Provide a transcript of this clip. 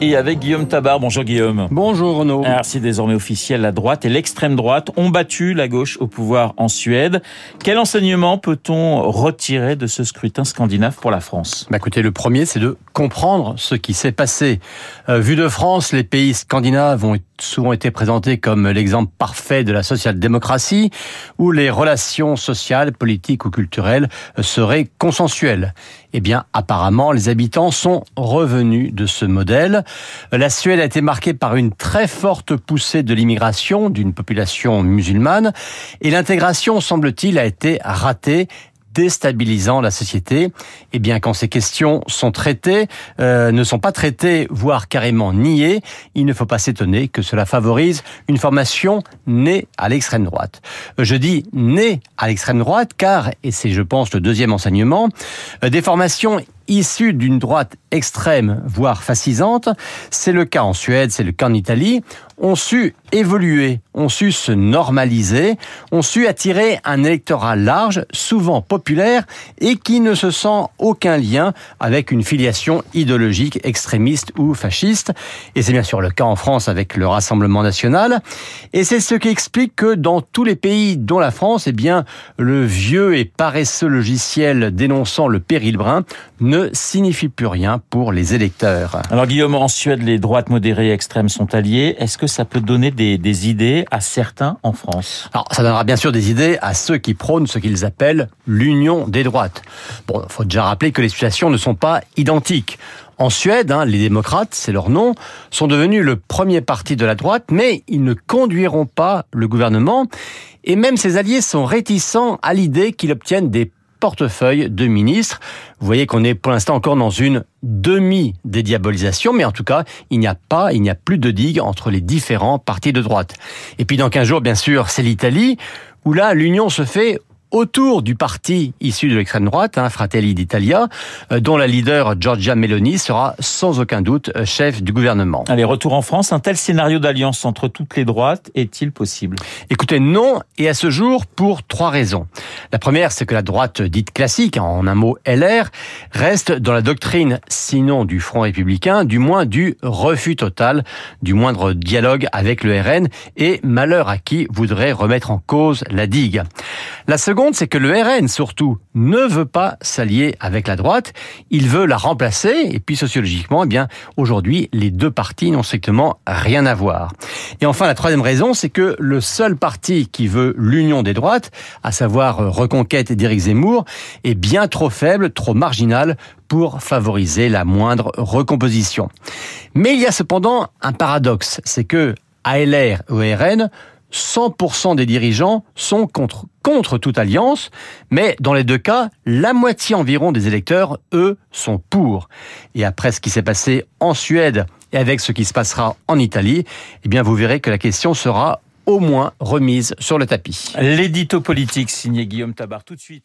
Et avec Guillaume Tabar. Bonjour Guillaume. Bonjour Renaud. Alors c'est désormais officiel, la droite et l'extrême droite ont battu la gauche au pouvoir en Suède. Quel enseignement peut-on retirer de ce scrutin scandinave pour la France? Bah Écoutez, le premier, c'est de comprendre ce qui s'est passé. Euh, vu de France, les pays scandinaves ont souvent été présentés comme l'exemple parfait de la social-démocratie, où les relations sociales, politiques ou culturelles seraient consensuelles. Eh bien, apparemment, les habitants sont revenus de ce modèle. La Suède a été marquée par une très forte poussée de l'immigration d'une population musulmane, et l'intégration, semble-t-il, a été ratée déstabilisant la société. Et eh bien, quand ces questions sont traitées, euh, ne sont pas traitées, voire carrément niées, il ne faut pas s'étonner que cela favorise une formation née à l'extrême droite. Euh, je dis née à l'extrême droite car, et c'est je pense le deuxième enseignement, euh, des formations issus d'une droite extrême, voire fascisante, c'est le cas en Suède, c'est le cas en Italie, ont su évoluer, ont su se normaliser, ont su attirer un électorat large, souvent populaire, et qui ne se sent aucun lien avec une filiation idéologique extrémiste ou fasciste. Et c'est bien sûr le cas en France avec le Rassemblement national. Et c'est ce qui explique que dans tous les pays, dont la France, eh bien, le vieux et paresseux logiciel dénonçant le péril brun ne signifie plus rien pour les électeurs. Alors Guillaume, en Suède, les droites modérées et extrêmes sont alliées. Est-ce que ça peut donner des, des idées à certains en France? Alors ça donnera bien sûr des idées à ceux qui prônent ce qu'ils appellent l'union des droites. Bon, il faut déjà rappeler que les situations ne sont pas identiques. En Suède, hein, les démocrates, c'est leur nom, sont devenus le premier parti de la droite, mais ils ne conduiront pas le gouvernement. Et même ses alliés sont réticents à l'idée qu'ils obtiennent des portefeuille de ministre. Vous voyez qu'on est pour l'instant encore dans une demi-dédiabolisation, mais en tout cas, il n'y a pas, il n'y a plus de digue entre les différents partis de droite. Et puis dans 15 jours, bien sûr, c'est l'Italie, où là, l'union se fait autour du parti issu de l'extrême droite, hein, Fratelli d'Italia, euh, dont la leader Giorgia Meloni sera sans aucun doute euh, chef du gouvernement. Allez, retour en France. Un tel scénario d'alliance entre toutes les droites est-il possible? Écoutez, non, et à ce jour, pour trois raisons. La première, c'est que la droite dite classique, en un mot LR, reste dans la doctrine, sinon du Front républicain, du moins du refus total, du moindre dialogue avec le RN, et malheur à qui voudrait remettre en cause la digue. La seconde, c'est que le RN, surtout, ne veut pas s'allier avec la droite. Il veut la remplacer. Et puis, sociologiquement, eh bien, aujourd'hui, les deux partis n'ont strictement rien à voir. Et enfin, la troisième raison, c'est que le seul parti qui veut l'union des droites, à savoir euh, Reconquête d'Éric Zemmour, est bien trop faible, trop marginal pour favoriser la moindre recomposition. Mais il y a cependant un paradoxe, c'est que ALR ou RN 100% des dirigeants sont contre, contre toute alliance, mais dans les deux cas, la moitié environ des électeurs, eux, sont pour. Et après ce qui s'est passé en Suède et avec ce qui se passera en Italie, eh bien vous verrez que la question sera au moins remise sur le tapis. L'édito politique signé Guillaume Tabar tout de suite.